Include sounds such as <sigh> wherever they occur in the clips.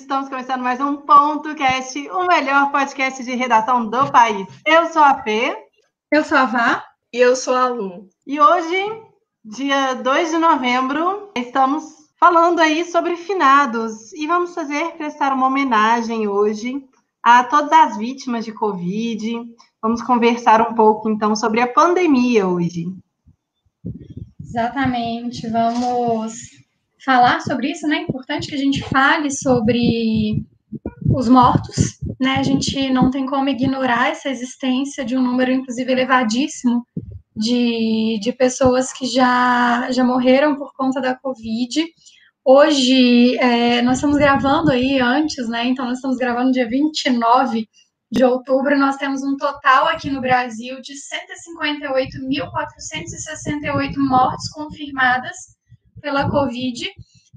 Estamos começando mais um Ponto Cast, o melhor podcast de redação do país. Eu sou a Fê. Eu sou a Vá. E eu sou a Lu. E hoje, dia 2 de novembro, estamos falando aí sobre finados e vamos fazer prestar uma homenagem hoje a todas as vítimas de Covid. Vamos conversar um pouco então sobre a pandemia hoje. Exatamente, vamos falar sobre isso, né? É importante que a gente fale sobre os mortos, né? A gente não tem como ignorar essa existência de um número, inclusive, elevadíssimo de, de pessoas que já, já morreram por conta da Covid. Hoje, é, nós estamos gravando aí antes, né? Então, nós estamos gravando dia 29 de outubro. Nós temos um total aqui no Brasil de 158.468 mortes confirmadas pela Covid.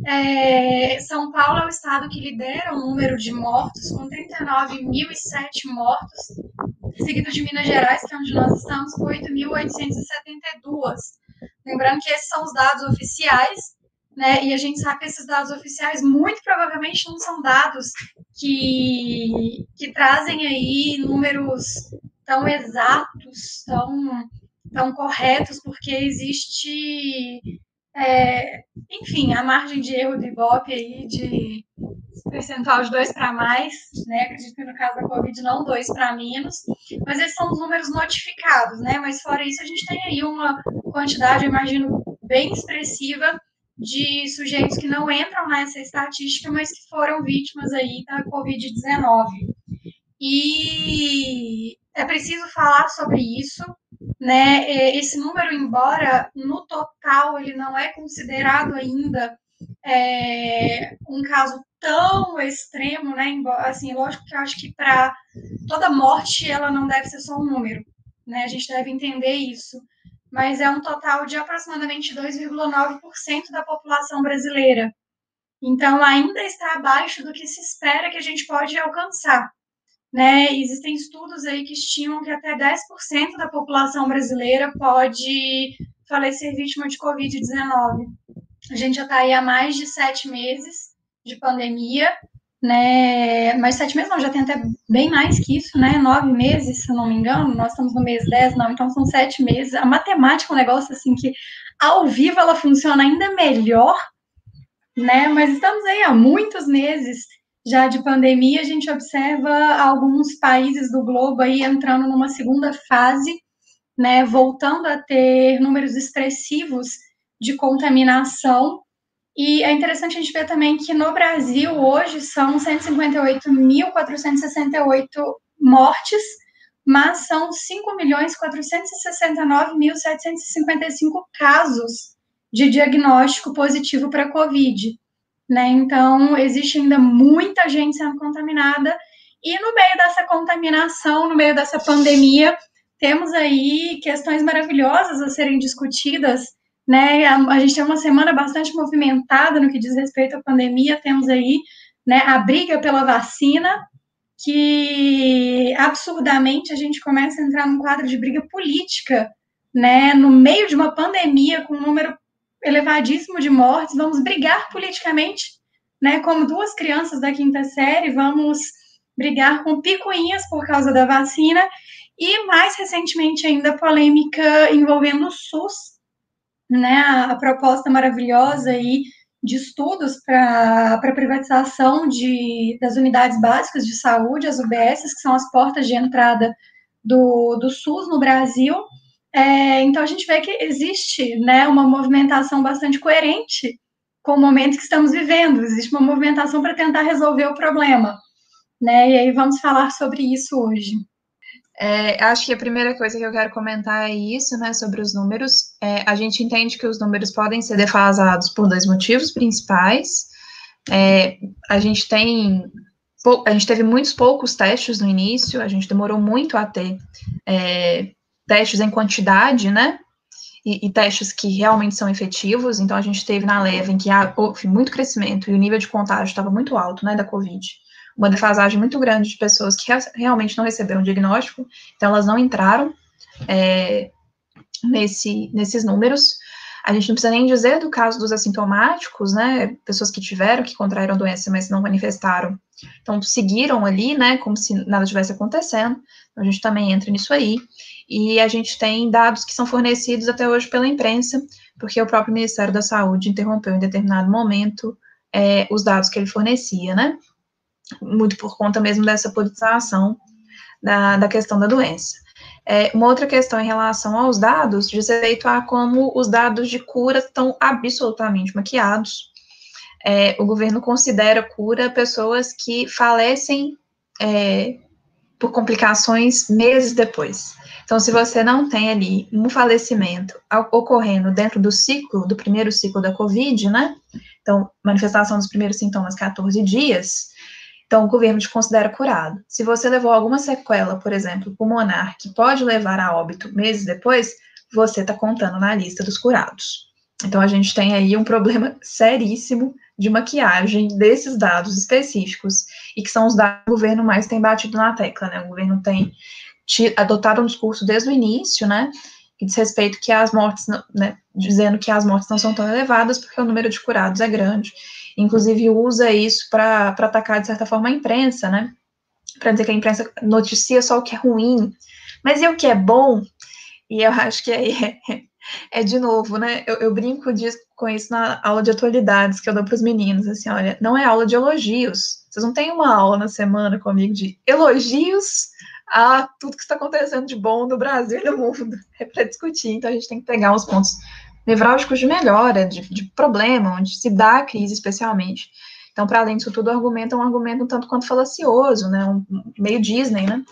É, São Paulo é o estado que lidera o número de mortos, com 39.007 mortos, seguido de Minas Gerais, que é onde nós estamos, com 8.872. Lembrando que esses são os dados oficiais, né? E a gente sabe que esses dados oficiais muito provavelmente não são dados que, que trazem aí números tão exatos, tão, tão corretos, porque existe é, enfim, a margem de erro do Ibope aí de percentual de 2 para mais, né? Acredito que no caso da Covid não 2 para menos, mas esses são os números notificados, né? Mas fora isso, a gente tem aí uma quantidade, imagino, bem expressiva de sujeitos que não entram nessa estatística, mas que foram vítimas aí da Covid-19. E é preciso falar sobre isso, né? Esse número, embora no total ele não é considerado ainda é, um caso tão extremo, né? Assim, lógico que eu acho que para toda morte ela não deve ser só um número, né? A gente deve entender isso. Mas é um total de aproximadamente 2,9% da população brasileira. Então, ainda está abaixo do que se espera que a gente pode alcançar. Né? Existem estudos aí que estimam que até 10% da população brasileira pode falecer vítima de Covid-19. A gente já está aí há mais de sete meses de pandemia, né? Mas sete meses não, já tem até bem mais que isso, né? Nove meses, se não me engano, nós estamos no mês 10, não, então são sete meses. A matemática é um negócio assim que ao vivo ela funciona ainda melhor, né? Mas estamos aí há muitos meses já de pandemia, a gente observa alguns países do globo aí entrando numa segunda fase, né, voltando a ter números expressivos de contaminação. E é interessante a gente ver também que no Brasil hoje são 158.468 mortes, mas são 5.469.755 casos de diagnóstico positivo para COVID né? Então, existe ainda muita gente sendo contaminada, e no meio dessa contaminação, no meio dessa pandemia, temos aí questões maravilhosas a serem discutidas, né? A, a gente tem uma semana bastante movimentada no que diz respeito à pandemia, temos aí né, a briga pela vacina, que absurdamente a gente começa a entrar num quadro de briga política, né, no meio de uma pandemia com um número elevadíssimo de mortes, vamos brigar politicamente, né, como duas crianças da quinta série, vamos brigar com picuinhas por causa da vacina, e mais recentemente ainda polêmica envolvendo o SUS, né, a, proposta maravilhosa aí de estudos para a privatização de, das unidades básicas de saúde, as UBS, que são as portas de entrada do, do SUS no Brasil, é, então a gente vê que existe né, uma movimentação bastante coerente com o momento que estamos vivendo, existe uma movimentação para tentar resolver o problema. Né? E aí vamos falar sobre isso hoje. É, acho que a primeira coisa que eu quero comentar é isso, né, sobre os números. É, a gente entende que os números podem ser defasados por dois motivos principais. É, a gente tem a gente teve muitos poucos testes no início, a gente demorou muito a ter é, testes em quantidade, né? E, e, testes que realmente são efetivos. Então, a gente teve na leva em que houve muito crescimento e o nível de contágio estava muito alto, né, da Covid. Uma defasagem muito grande de pessoas que realmente não receberam diagnóstico, então elas não entraram é, nesse, nesses números. A gente não precisa nem dizer do caso dos assintomáticos, né? Pessoas que tiveram, que contraíram doença, mas não manifestaram. Então, seguiram ali, né? Como se nada tivesse acontecendo. Então, a gente também entra nisso aí. E a gente tem dados que são fornecidos até hoje pela imprensa, porque o próprio Ministério da Saúde interrompeu em determinado momento é, os dados que ele fornecia, né? Muito por conta mesmo dessa politização da, da questão da doença. É, uma outra questão em relação aos dados diz respeito a como os dados de cura estão absolutamente maquiados. É, o governo considera cura pessoas que falecem é, por complicações meses depois. Então, se você não tem ali um falecimento ocorrendo dentro do ciclo, do primeiro ciclo da Covid, né? Então, manifestação dos primeiros sintomas 14 dias, então o governo te considera curado. Se você levou alguma sequela, por exemplo, pulmonar, que pode levar a óbito meses depois, você está contando na lista dos curados. Então a gente tem aí um problema <laughs> seríssimo de maquiagem desses dados específicos e que são os dados que o governo mais tem batido na tecla, né? O governo tem adotado um discurso desde o início, né? Que diz respeito que as mortes, né, dizendo que as mortes não são tão elevadas porque o número de curados é grande. Inclusive usa isso para atacar, de certa forma, a imprensa, né? Para dizer que a imprensa noticia só o que é ruim. Mas e o que é bom? E eu acho que aí é, é de novo, né? Eu, eu brinco disso, com isso na aula de atualidades que eu dou para os meninos. Assim, olha, não é aula de elogios. Vocês não têm uma aula na semana comigo de elogios a tudo que está acontecendo de bom no Brasil e no mundo. <laughs> É para discutir. Então a gente tem que pegar os pontos nevrálgicos de melhora, de, de problema, onde se dá a crise especialmente. Então, para além disso tudo, o argumento é um argumento um tanto quanto falacioso, né? Um, meio Disney, né?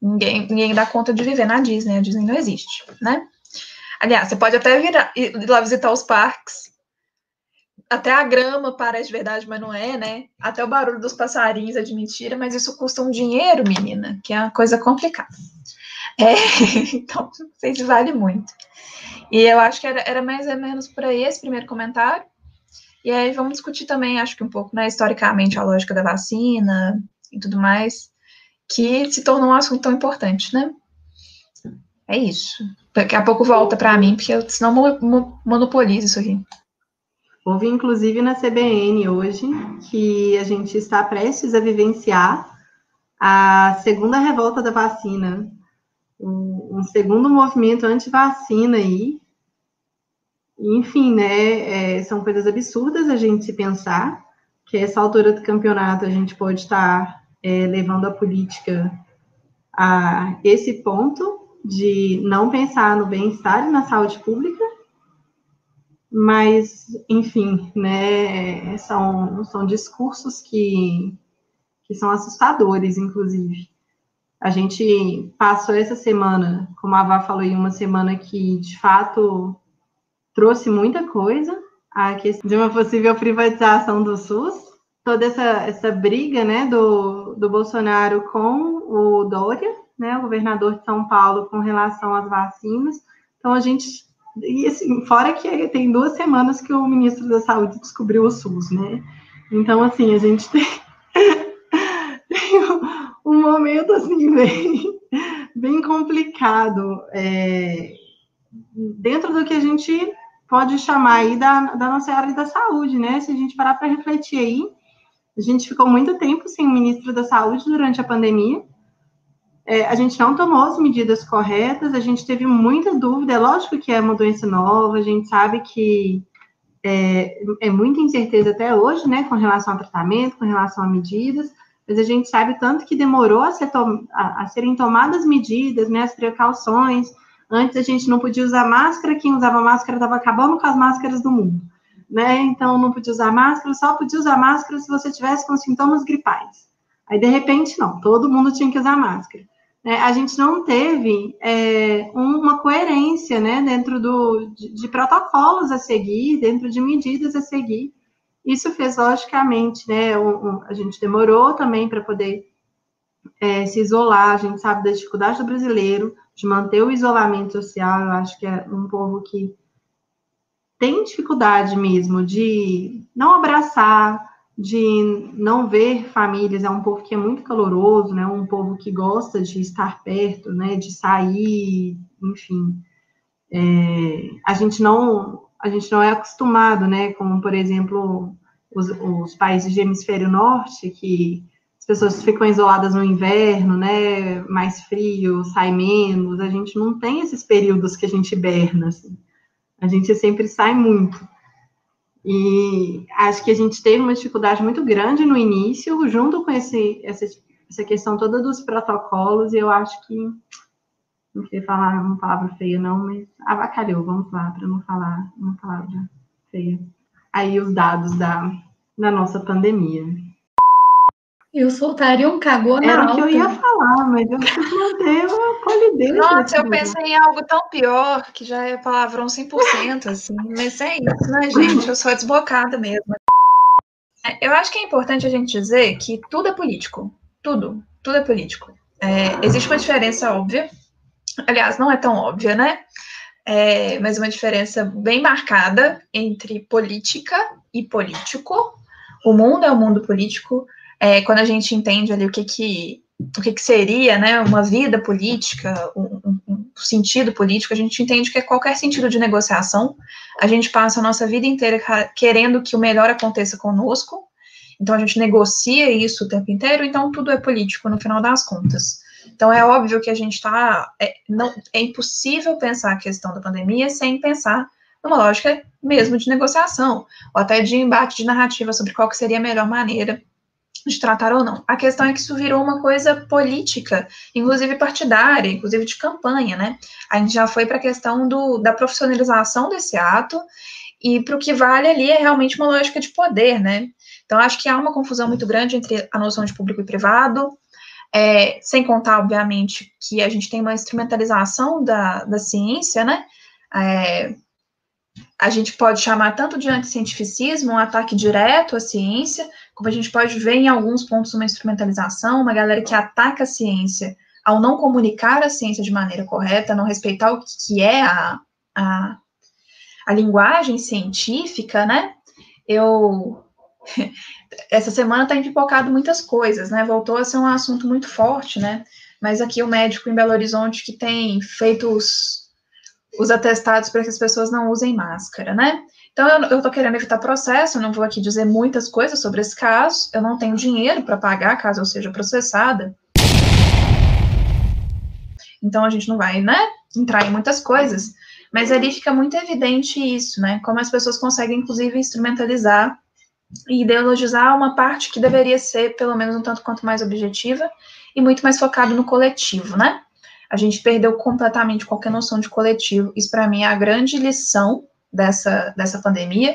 Ninguém, ninguém dá conta de viver na Disney, a Disney não existe, né? Aliás, você pode até vir, ir lá visitar os parques. Até a grama parece de verdade, mas não é, né? Até o barulho dos passarinhos é de mentira, mas isso custa um dinheiro, menina, que é uma coisa complicada. É, <laughs> então, não sei se vale muito. E eu acho que era, era mais ou menos por aí esse primeiro comentário. E aí vamos discutir também, acho que um pouco, né, historicamente, a lógica da vacina e tudo mais, que se tornou um assunto tão importante, né? É isso. Daqui a pouco volta para mim, porque eu, senão mo monopolizo isso aqui. Houve, inclusive, na CBN hoje, que a gente está prestes a vivenciar a segunda revolta da vacina, um, segundo movimento anti-vacina aí. Enfim, né, é, são coisas absurdas a gente se pensar, que essa altura do campeonato a gente pode estar é, levando a política a esse ponto, de não pensar no bem-estar e na saúde pública, mas, enfim, né, são, são discursos que, que são assustadores, inclusive. A gente passou essa semana, como a Vá falou, em uma semana que, de fato, trouxe muita coisa, a questão de uma possível privatização do SUS, toda essa, essa briga, né, do, do Bolsonaro com o Dória, né, o governador de São Paulo, com relação às vacinas. Então, a gente. E assim, fora que tem duas semanas que o ministro da Saúde descobriu o SUS, né? Então, assim, a gente <laughs> tem, tem um, momento, assim, bem, bem complicado é, dentro do que a gente pode chamar aí da, da nossa área da saúde, né? Se a gente parar para refletir aí, a gente ficou muito tempo sem o ministro da Saúde durante a pandemia, é, a gente não tomou as medidas corretas, a gente teve muita dúvida. É lógico que é uma doença nova, a gente sabe que é, é muita incerteza até hoje, né, com relação ao tratamento, com relação a medidas, mas a gente sabe tanto que demorou a, ser a, a serem tomadas medidas, né, as precauções. Antes a gente não podia usar máscara, quem usava máscara estava acabando com as máscaras do mundo, né? Então não podia usar máscara, só podia usar máscara se você tivesse com sintomas gripais. Aí de repente não, todo mundo tinha que usar máscara né, a gente não teve é, uma coerência né, dentro do, de, de, protocolos a seguir, dentro de medidas a seguir. Isso fez, logicamente, né, um, um, a gente demorou também para poder é, se isolar, a gente sabe da dificuldade do brasileiro de manter o isolamento social, eu acho que é um povo que tem dificuldade mesmo de não abraçar, de não ver famílias, é um povo que é muito caloroso, né? Um povo que gosta de estar perto, né? De sair, enfim. é, a gente não a gente não é acostumado, né? Como por exemplo os, os países de hemisfério norte que as pessoas ficam isoladas no inverno, né? Mais frio, sai menos. A gente não tem esses períodos que a gente hiberna. Assim. A gente sempre sai muito. E acho que a gente teve uma dificuldade muito grande no início, junto com esse, essa, essa questão toda dos protocolos, e eu acho que não queria falar uma palavra feia, não, mas avacalhou, vamos lá, para não falar uma palavra feia. Aí os dados da, da nossa pandemia. Eu soltaria um cagou na Era o que eu ia falar, mas eu preciso manter uma polidez. Nossa, eu pensei em algo tão pior, que já é palavrão 100%, assim. Mas é isso, né, gente? Eu sou desbocada mesmo. É, eu acho que é importante a gente dizer que tudo é político. Tudo. Tudo é político. É, existe uma diferença óbvia. Aliás, não é tão óbvia, né? É, mas uma diferença bem marcada entre política e político. O mundo é o mundo político, é, quando a gente entende ali o que que, o que, que seria né, uma vida política, um, um, sentido político, a gente entende que é qualquer sentido de negociação. A gente passa a nossa vida inteira querendo que o melhor aconteça conosco, então a gente negocia isso o tempo inteiro, então tudo é político no final das contas. Então é óbvio que a gente está. É, não, é impossível pensar a questão da pandemia sem pensar numa lógica mesmo de negociação, ou até de embate de narrativa sobre qual que seria a melhor maneira de tratar ou não. A questão é que isso virou uma coisa política, inclusive partidária, inclusive de campanha, né? A gente já foi para a questão do, da profissionalização desse ato, e para o que vale ali é realmente uma lógica de poder, né? Então, acho que há uma confusão muito grande entre a noção de público e privado, é, sem contar, obviamente, que a gente tem uma instrumentalização da, da ciência, né? É, a gente pode chamar tanto de anticientificismo, um ataque direto à ciência, como a gente pode ver em alguns pontos uma instrumentalização, uma galera que ataca a ciência ao não comunicar a ciência de maneira correta, não respeitar o que é a, a, a linguagem científica, né? Eu. <laughs> Essa semana está empipocado muitas coisas, né? Voltou a ser um assunto muito forte, né? Mas aqui o médico em Belo Horizonte que tem feito os, os atestados para que as pessoas não usem máscara, né? Então, eu estou querendo evitar processo, não vou aqui dizer muitas coisas sobre esse caso, eu não tenho dinheiro para pagar caso eu seja processada. Então, a gente não vai, né, entrar em muitas coisas, mas ali fica muito evidente isso, né, como as pessoas conseguem, inclusive, instrumentalizar e ideologizar uma parte que deveria ser, pelo menos, um tanto quanto mais objetiva e muito mais focado no coletivo, né? a gente perdeu completamente qualquer noção de coletivo. Isso, para mim, é a grande lição dessa, dessa pandemia.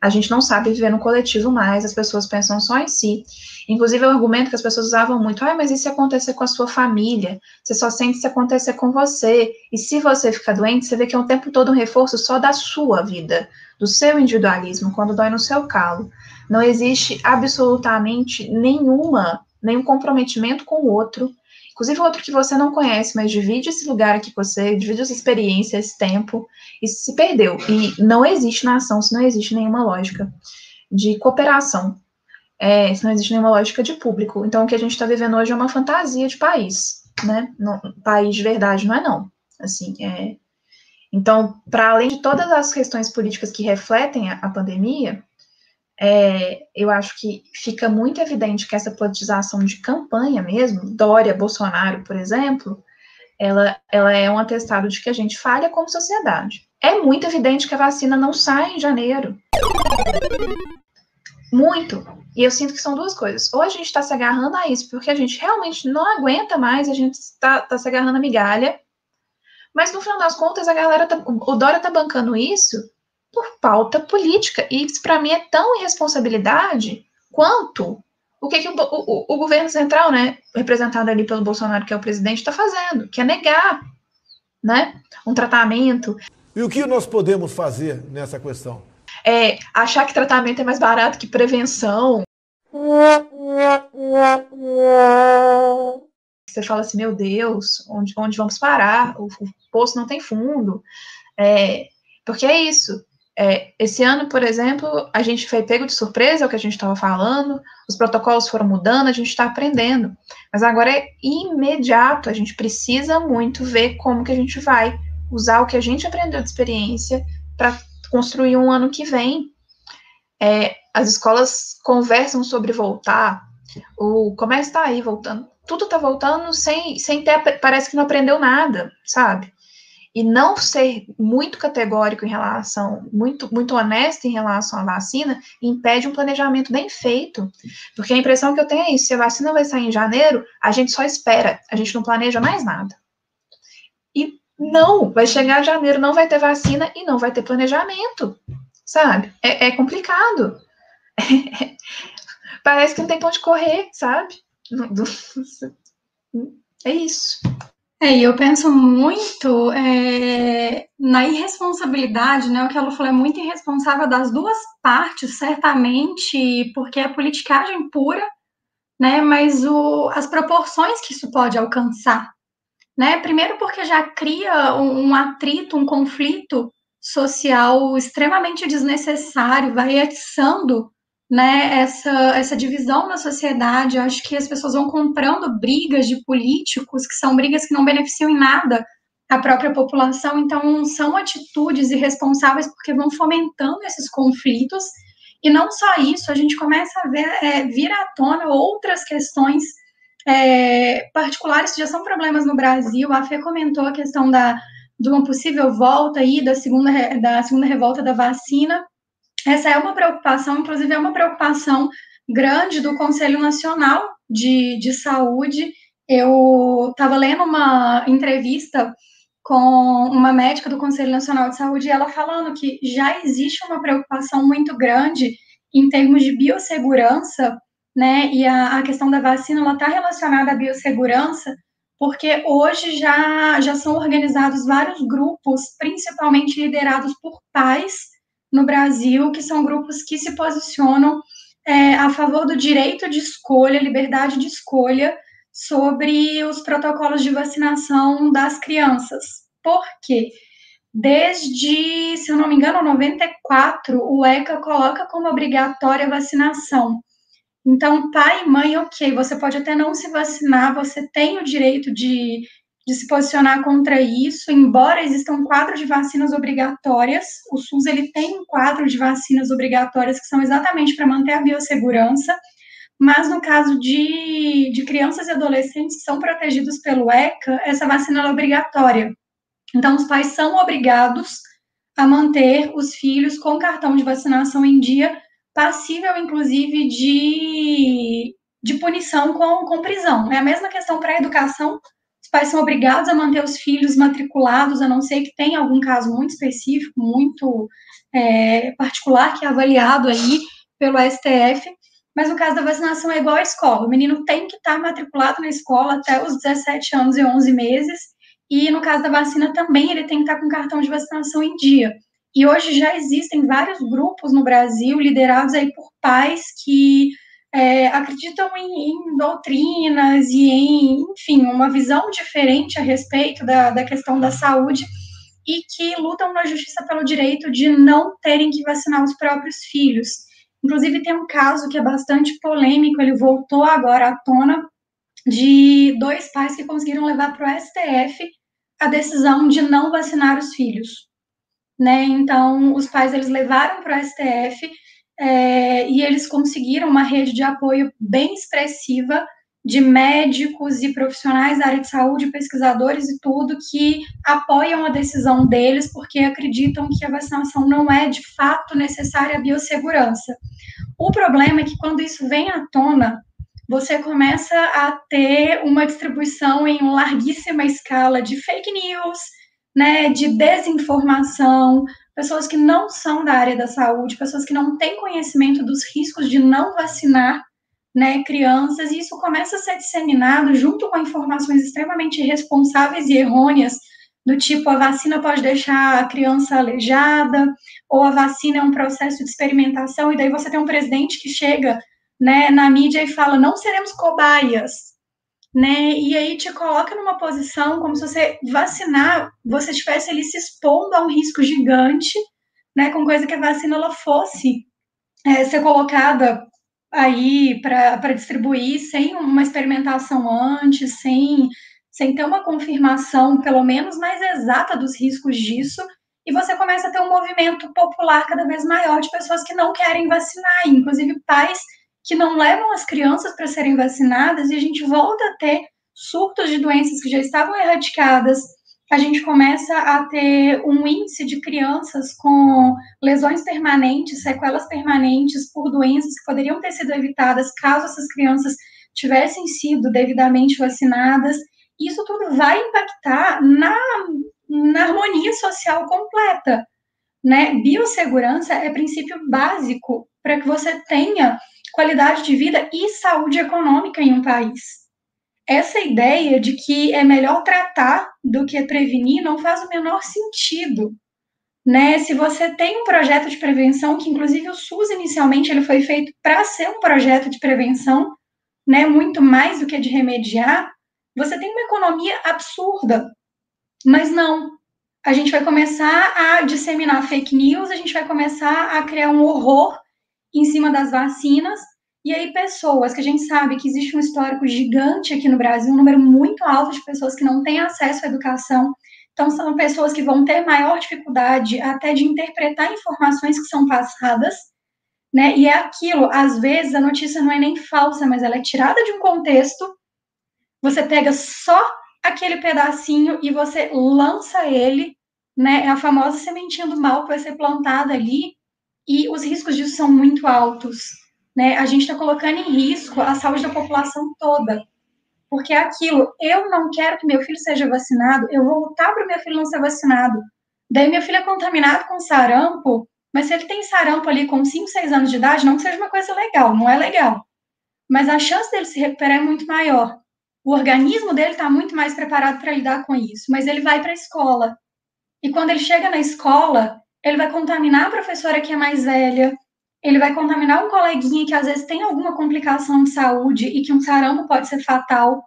A gente não sabe viver no coletivo mais, as pessoas pensam só em si. Inclusive, o argumento que as pessoas usavam muito, ah, mas e se acontecer com a sua família? Você só sente se acontecer com você. E se você ficar doente, você vê que é o tempo todo um reforço só da sua vida, do seu individualismo, quando dói no seu calo. Não existe absolutamente nenhuma, nenhum comprometimento com o outro, Inclusive outro que você não conhece, mas divide esse lugar aqui com você, divide essa experiência, esse tempo, e se perdeu. E não existe na ação se não existe nenhuma lógica de cooperação, é, se não existe nenhuma lógica de público. Então, o que a gente está vivendo hoje é uma fantasia de país, né? País de verdade não é não. Assim, é... Então, para além de todas as questões políticas que refletem a, a pandemia, é, eu acho que fica muito evidente que essa politização de campanha mesmo, Dória, Bolsonaro, por exemplo, ela, ela é um atestado de que a gente falha como sociedade. É muito evidente que a vacina não sai em janeiro. Muito. E eu sinto que são duas coisas. Ou a gente está se agarrando a isso porque a gente realmente não aguenta mais, a gente está tá se agarrando a migalha. Mas no final das contas, a galera tá, o Dória tá bancando isso por pauta política. E isso, para mim, é tão irresponsabilidade quanto o que, que o, o, o, governo central, né, representado ali pelo Bolsonaro, que é o presidente, está fazendo, que é negar né, um tratamento. E o que nós podemos fazer nessa questão? É achar que tratamento é mais barato que prevenção. Você fala assim, meu Deus, onde, onde vamos parar? O, o poço não tem fundo. É, porque é isso. É, esse ano, por exemplo, a gente foi pego de surpresa, é o que a gente estava falando, os protocolos foram mudando, a gente está aprendendo. Mas agora é imediato, a gente precisa muito ver como que a gente vai usar o que a gente aprendeu de experiência para construir um ano que vem. É, as escolas conversam sobre voltar, o comércio está aí voltando, tudo está voltando sem, sem ter, parece que não aprendeu nada, sabe? E não ser muito categórico em relação, muito, muito honesto em relação à vacina, impede um planejamento bem feito. Porque a impressão que eu tenho é isso: se a vacina vai sair em janeiro, a gente só espera, a gente não planeja mais nada. E não, vai chegar janeiro, não vai ter vacina e não vai ter planejamento, sabe? É, é complicado. <laughs> Parece que não tem ponto de correr, sabe? <laughs> É isso. É, eu penso muito é, na irresponsabilidade, né? O que ela falou é muito irresponsável das duas partes, certamente, porque é politicagem pura, né? Mas o, as proporções que isso pode alcançar, né? Primeiro porque já cria um, um atrito, um conflito social extremamente desnecessário, vai atiçando né, essa, essa divisão na sociedade. Eu acho que as pessoas vão comprando brigas de políticos, que são brigas que não beneficiam em nada a própria população. Então, são atitudes irresponsáveis porque vão fomentando esses conflitos. E não só isso, a gente começa a ver, é, vir à tona outras questões é, particulares que já são problemas no Brasil. A Fê comentou a questão da, de uma possível volta aí da segunda, da segunda revolta da vacina essa é uma preocupação, inclusive é uma preocupação grande do Conselho Nacional de, de Saúde. Eu estava lendo uma entrevista com uma médica do Conselho Nacional de Saúde e ela falando que já existe uma preocupação muito grande em termos de biossegurança, né? E a, a questão da vacina ela está relacionada à biossegurança, porque hoje já, já são organizados vários grupos, principalmente liderados por pais no Brasil, que são grupos que se posicionam é, a favor do direito de escolha, liberdade de escolha sobre os protocolos de vacinação das crianças. Por quê? Desde, se eu não me engano, 94, o ECA coloca como obrigatória a vacinação. Então, pai e mãe, ok, você pode até não se vacinar, você tem o direito de de se posicionar contra isso, embora exista um quadro de vacinas obrigatórias, o SUS ele tem um quadro de vacinas obrigatórias que são exatamente para manter a biossegurança, mas no caso de, de crianças e adolescentes que são protegidos pelo ECA, essa vacina é obrigatória. Então, os pais são obrigados a manter os filhos com cartão de vacinação em dia, passível, inclusive, de, de punição com, com prisão. É a mesma questão para a educação, pais são obrigados a manter os filhos matriculados, a não ser que tenha algum caso muito específico, muito é, particular, que é avaliado aí pelo STF. Mas no caso da vacinação é igual à escola. O menino tem que estar matriculado na escola até os 17 anos e 11 meses. E no caso da vacina também ele tem que estar com cartão de vacinação em dia. E hoje já existem vários grupos no Brasil liderados aí por pais que é, acreditam em, em, doutrinas e em, enfim, uma visão diferente a respeito da, da questão da saúde e que lutam na justiça pelo direito de não terem que vacinar os próprios filhos. Inclusive, tem um caso que é bastante polêmico, ele voltou agora à tona, de dois pais que conseguiram levar para o STF a decisão de não vacinar os filhos. Né? Então, os pais eles levaram para o STF é, e eles conseguiram uma rede de apoio bem expressiva de médicos e profissionais da área de saúde, pesquisadores e tudo, que apoiam a decisão deles porque acreditam que a vacinação não é de fato necessária à biossegurança. O problema é que quando isso vem à tona, você começa a ter uma distribuição em larguíssima escala de fake news, né, de desinformação, pessoas que não são da área da saúde, pessoas que não têm conhecimento dos riscos de não vacinar né, crianças, e isso começa a ser disseminado junto com informações extremamente irresponsáveis e errôneas, do tipo a vacina pode deixar a criança aleijada, ou a vacina é um processo de experimentação, e daí você tem um presidente que chega né, na mídia e fala: não seremos cobaias, né? E aí te coloca numa posição como se você vacinar, você estivesse ali se expondo a um risco gigante, né? Com coisa que a vacina ela fosse é, ser colocada aí para distribuir sem uma experimentação antes, sem sem ter uma confirmação, pelo menos mais exata, dos riscos disso, e você começa a ter um movimento popular cada vez maior de pessoas que não querem vacinar, inclusive pais que não levam as crianças para serem vacinadas, e a gente volta a ter surtos de doenças que já estavam erradicadas. A gente começa a ter um índice de crianças com lesões permanentes, sequelas permanentes por doenças que poderiam ter sido evitadas caso essas crianças tivessem sido devidamente vacinadas. Isso tudo vai impactar na, na harmonia social completa. Né? Biossegurança é princípio básico para que você tenha qualidade de vida e saúde econômica em um país. Essa ideia de que é melhor tratar do que prevenir não faz o menor sentido. Né? Se você tem um projeto de prevenção, que inclusive o SUS inicialmente ele foi feito para ser um projeto de prevenção, né, muito mais do que de remediar, você tem uma economia absurda. Mas não. A gente vai começar a disseminar fake news, a gente vai começar a criar um horror em cima das vacinas, e aí pessoas que a gente sabe que existe um histórico gigante aqui no Brasil, um número muito alto de pessoas que não têm acesso à educação, então são pessoas que vão ter maior dificuldade até de interpretar informações que são passadas, né? E é aquilo, às vezes a notícia não é nem falsa, mas ela é tirada de um contexto. Você pega só aquele pedacinho e você lança ele, né? É a famosa sementinha do mal que vai ser plantada ali e os riscos disso são muito altos. Né? A gente está colocando em risco a saúde da população toda. Porque é aquilo, eu não quero que meu filho seja vacinado, eu vou lutar para o meu filho não ser vacinado. Daí meu filho é contaminado com sarampo, mas se ele tem sarampo ali com 5, 6 anos de idade, não que seja uma coisa legal, não é legal. Mas a chance dele se recuperar é muito maior. O organismo dele está muito mais preparado para lidar com isso, mas ele vai para a escola. E quando ele chega na escola, ele vai contaminar a professora que é mais velha, ele vai contaminar um coleguinha que às vezes tem alguma complicação de saúde e que um sarampo pode ser fatal.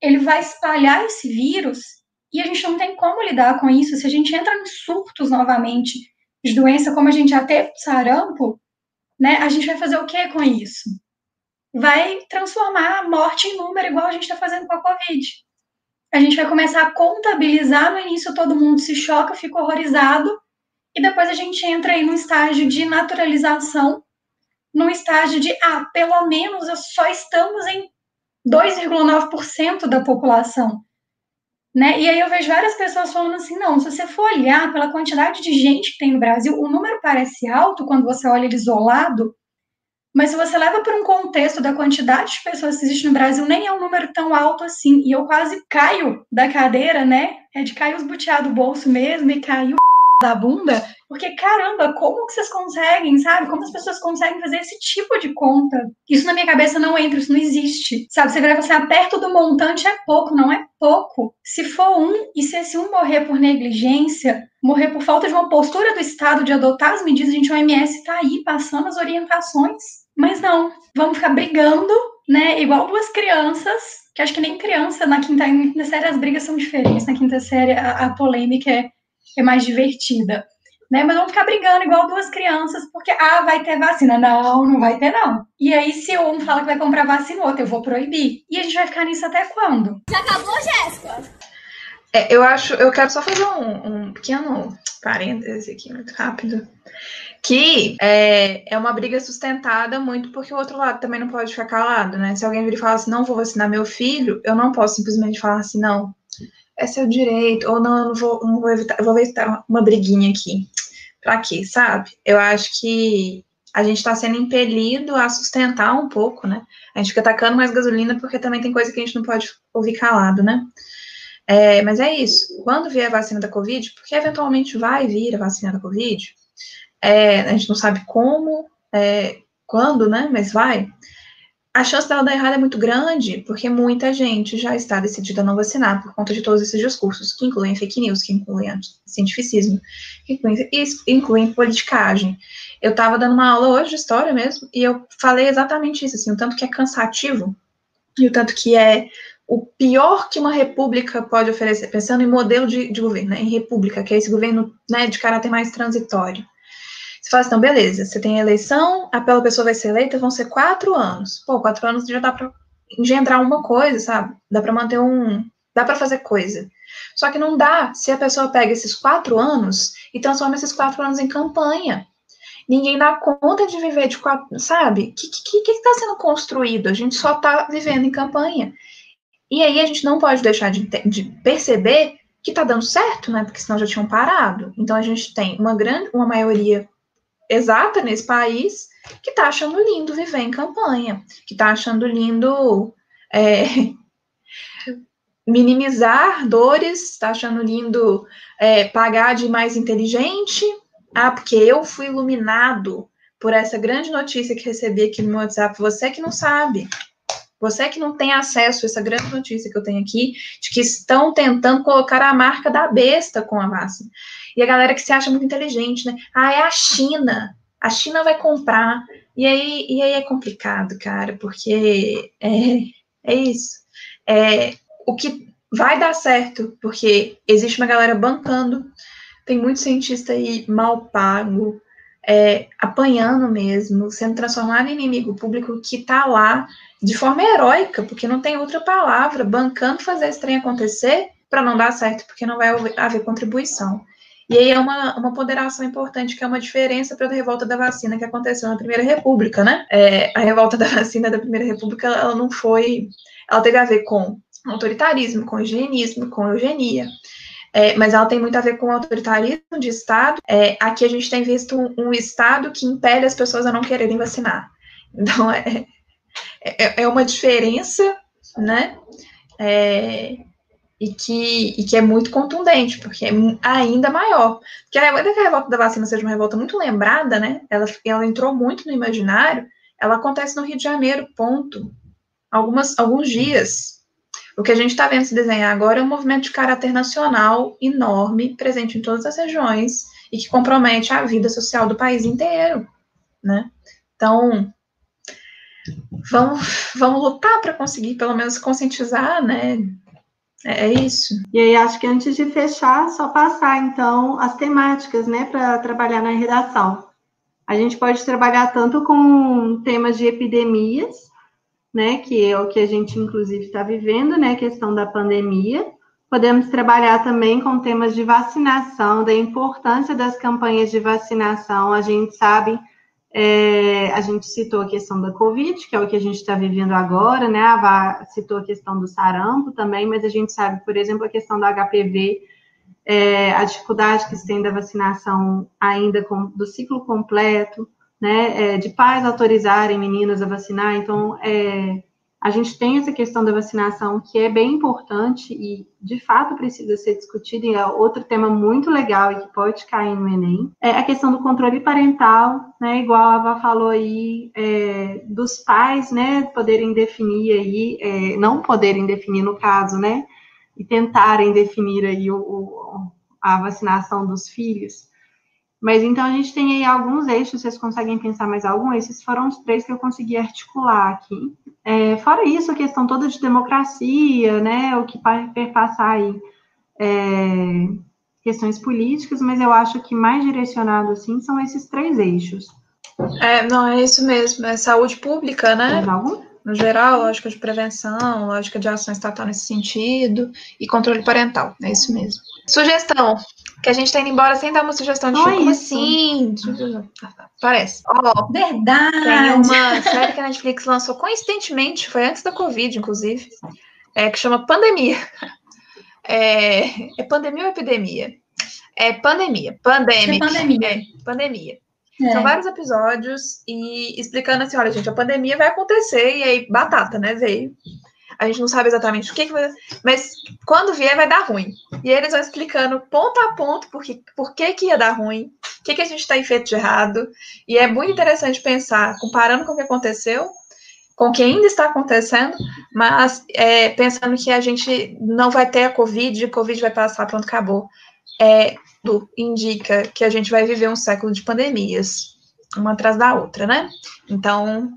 Ele vai espalhar esse vírus e a gente não tem como lidar com isso. Se a gente entra em surtos novamente de doença, como a gente já teve sarampo, né, a gente vai fazer o que com isso? Vai transformar a morte em número, igual a gente está fazendo com a Covid. A gente vai começar a contabilizar, no início todo mundo se choca, fica horrorizado, e depois a gente entra aí num estágio de naturalização, num estágio de, ah, pelo menos só estamos em 2,9% da população. Né? E aí eu vejo várias pessoas falando assim, não, se você for olhar pela quantidade de gente que tem no Brasil, o número parece alto quando você olha ele isolado, mas se você leva para um contexto da quantidade de pessoas que existe no Brasil, nem é um número tão alto assim. E eu quase caio da cadeira, né? É de cair os butiá do bolso mesmo e cair da bunda, porque caramba, como que vocês conseguem, sabe? Como as pessoas conseguem fazer esse tipo de conta? Isso na minha cabeça não entra, isso não existe. Sabe, você vira você perto do montante é pouco, não é pouco. Se for um, e se esse um morrer por negligência, morrer por falta de uma postura do Estado de adotar as medidas, a gente, o OMS está aí passando as orientações. Mas não, vamos ficar brigando, né? Igual duas crianças, que acho que nem criança na quinta, na quinta série as brigas são diferentes. Na quinta série a, a polêmica é é mais divertida. Né? Mas vão ficar brigando igual duas crianças, porque, ah, vai ter vacina. Não, não vai ter, não. E aí, se um fala que vai comprar vacina, o outro, eu vou proibir. E a gente vai ficar nisso até quando? Já acabou, Jéssica? É, eu acho, eu quero só fazer um, um pequeno parêntese aqui, muito rápido. Que é, é uma briga sustentada muito porque o outro lado também não pode ficar calado, né? Se alguém vir e falar assim, não vou vacinar meu filho, eu não posso simplesmente falar assim, não, é seu direito, ou não, eu não vou, não vou evitar, eu vou evitar uma briguinha aqui. Pra quê, sabe? Eu acho que a gente está sendo impelido a sustentar um pouco, né? A gente fica tacando mais gasolina porque também tem coisa que a gente não pode ouvir calado, né? É, mas é isso. Quando vier a vacina da Covid, porque eventualmente vai vir a vacina da Covid, é, a gente não sabe como, é, quando, né? Mas vai a chance dela dar errado é muito grande, porque muita gente já está decidida a não vacinar por conta de todos esses discursos, que incluem fake news, que incluem cientificismo, que incluem, incluem politicagem. Eu estava dando uma aula hoje de história mesmo, e eu falei exatamente isso, assim, o tanto que é cansativo, e o tanto que é o pior que uma república pode oferecer, pensando em modelo de, de governo, né, em república, que é esse governo né, de caráter mais transitório. Fala então, beleza, você tem eleição, a pela pessoa vai ser eleita, vão ser quatro anos. Pô, quatro anos já dá para engendrar uma coisa, sabe? Dá para manter um, dá para fazer coisa. Só que não dá se a pessoa pega esses quatro anos e transforma esses quatro anos em campanha. Ninguém dá conta de viver de quatro, sabe? O que está sendo construído? A gente só está vivendo em campanha. E aí a gente não pode deixar de, de perceber que está dando certo, né? Porque senão já tinham parado. Então a gente tem uma grande, uma maioria exata nesse país que está achando lindo viver em campanha, que está achando lindo é, <laughs> minimizar dores, está achando lindo é, pagar de mais inteligente. Ah, porque eu fui iluminado por essa grande notícia que recebi aqui no WhatsApp. Você que não sabe. Você que não tem acesso a essa grande notícia que eu tenho aqui, de que estão tentando colocar a marca da besta com a vacina. E a galera que se acha muito inteligente, né? Ah, é a China. A China vai comprar. E aí, e aí é complicado, cara, porque é, é isso. É, o que vai dar certo, porque existe uma galera bancando, tem muito cientista aí mal pago, é, apanhando mesmo, sendo transformado em inimigo público que está lá de forma heróica, porque não tem outra palavra, bancando fazer esse trem acontecer para não dar certo, porque não vai haver contribuição. E aí é uma, uma ponderação importante, que é uma diferença para a revolta da vacina que aconteceu na Primeira República, né? É, a revolta da vacina da Primeira República, ela não foi. Ela teve a ver com autoritarismo, com higienismo, com eugenia. É, mas ela tem muito a ver com autoritarismo de Estado. É, aqui a gente tem visto um, um, Estado que impele as pessoas a não quererem vacinar. Então, é, é, é uma diferença, né? E, que, e que é muito contundente, porque é ainda maior. Porque ainda que a revolta da vacina seja uma revolta muito lembrada, né? Ela, ela entrou muito no imaginário, ela acontece no Rio de Janeiro, ponto. Algumas, alguns dias. O que a gente está vendo se desenhar agora é um movimento de caráter nacional enorme, presente em todas as regiões e que compromete a vida social do país inteiro, né? Então, vamos, vamos lutar para conseguir pelo menos conscientizar, né? É, é isso. E aí, acho que antes de fechar, só passar, então, as temáticas, né, para trabalhar na redação. A gente pode trabalhar tanto com temas de epidemias, né, que é o que a gente inclusive está vivendo, né, questão da pandemia. Podemos trabalhar também com temas de vacinação, da importância das campanhas de vacinação. A gente sabe, é, a gente citou a questão da Covid, que é o que a gente está vivendo agora, né? A citou a questão do sarampo também, mas a gente sabe, por exemplo, a questão do HPV, é, a dificuldade que se tem da vacinação ainda com, do ciclo completo né, é, de pais autorizarem meninos a vacinar. Então, é, a gente tem essa questão da vacinação que é bem importante e, de fato, precisa ser discutida, e é outro tema muito legal e que pode cair no Enem. É a questão do controle parental, né, igual a Ava falou aí, é, dos pais, né, poderem definir aí, é, não poderem definir no caso, né, e tentarem definir aí o, o, a vacinação dos filhos. Mas então a gente tem aí alguns eixos, vocês conseguem pensar mais algum? Esses foram os três que eu consegui articular aqui. É, fora isso, a questão toda de democracia, né, o que vai perpassar aí é, questões políticas, mas eu acho que mais direcionado, assim, são esses três eixos. É, não, é isso mesmo, é saúde pública, né? No geral, lógica de prevenção, lógica de ação estatal nesse sentido, e controle parental, é isso mesmo. Sugestão, que a gente tá indo embora sem dar uma sugestão de filme. Como assim? Parece. Ó, oh, Verdade. Tem uma série que a Netflix lançou coincidentemente, foi antes da Covid, inclusive, é, que chama Pandemia. É, é pandemia ou epidemia? É pandemia. Pandemic. É pandemia. É, pandemia. É. São vários episódios e explicando assim, olha, gente, a pandemia vai acontecer e aí batata, né, veio. A gente não sabe exatamente o que, que vai. Mas quando vier, vai dar ruim. E eles vão explicando ponto a ponto por que, por que, que ia dar ruim, o que, que a gente está feito de errado. E é muito interessante pensar, comparando com o que aconteceu, com o que ainda está acontecendo, mas é, pensando que a gente não vai ter a Covid, a Covid vai passar, pronto, acabou. É, indica que a gente vai viver um século de pandemias, uma atrás da outra, né? Então,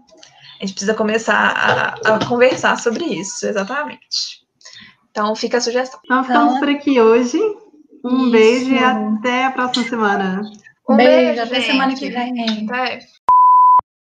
a gente precisa começar a, a conversar sobre isso, exatamente. Então, fica a sugestão. Então, ficamos então, por aqui hoje. Um isso. beijo e até a próxima semana. Um beijo, beijo até semana que vem. Até.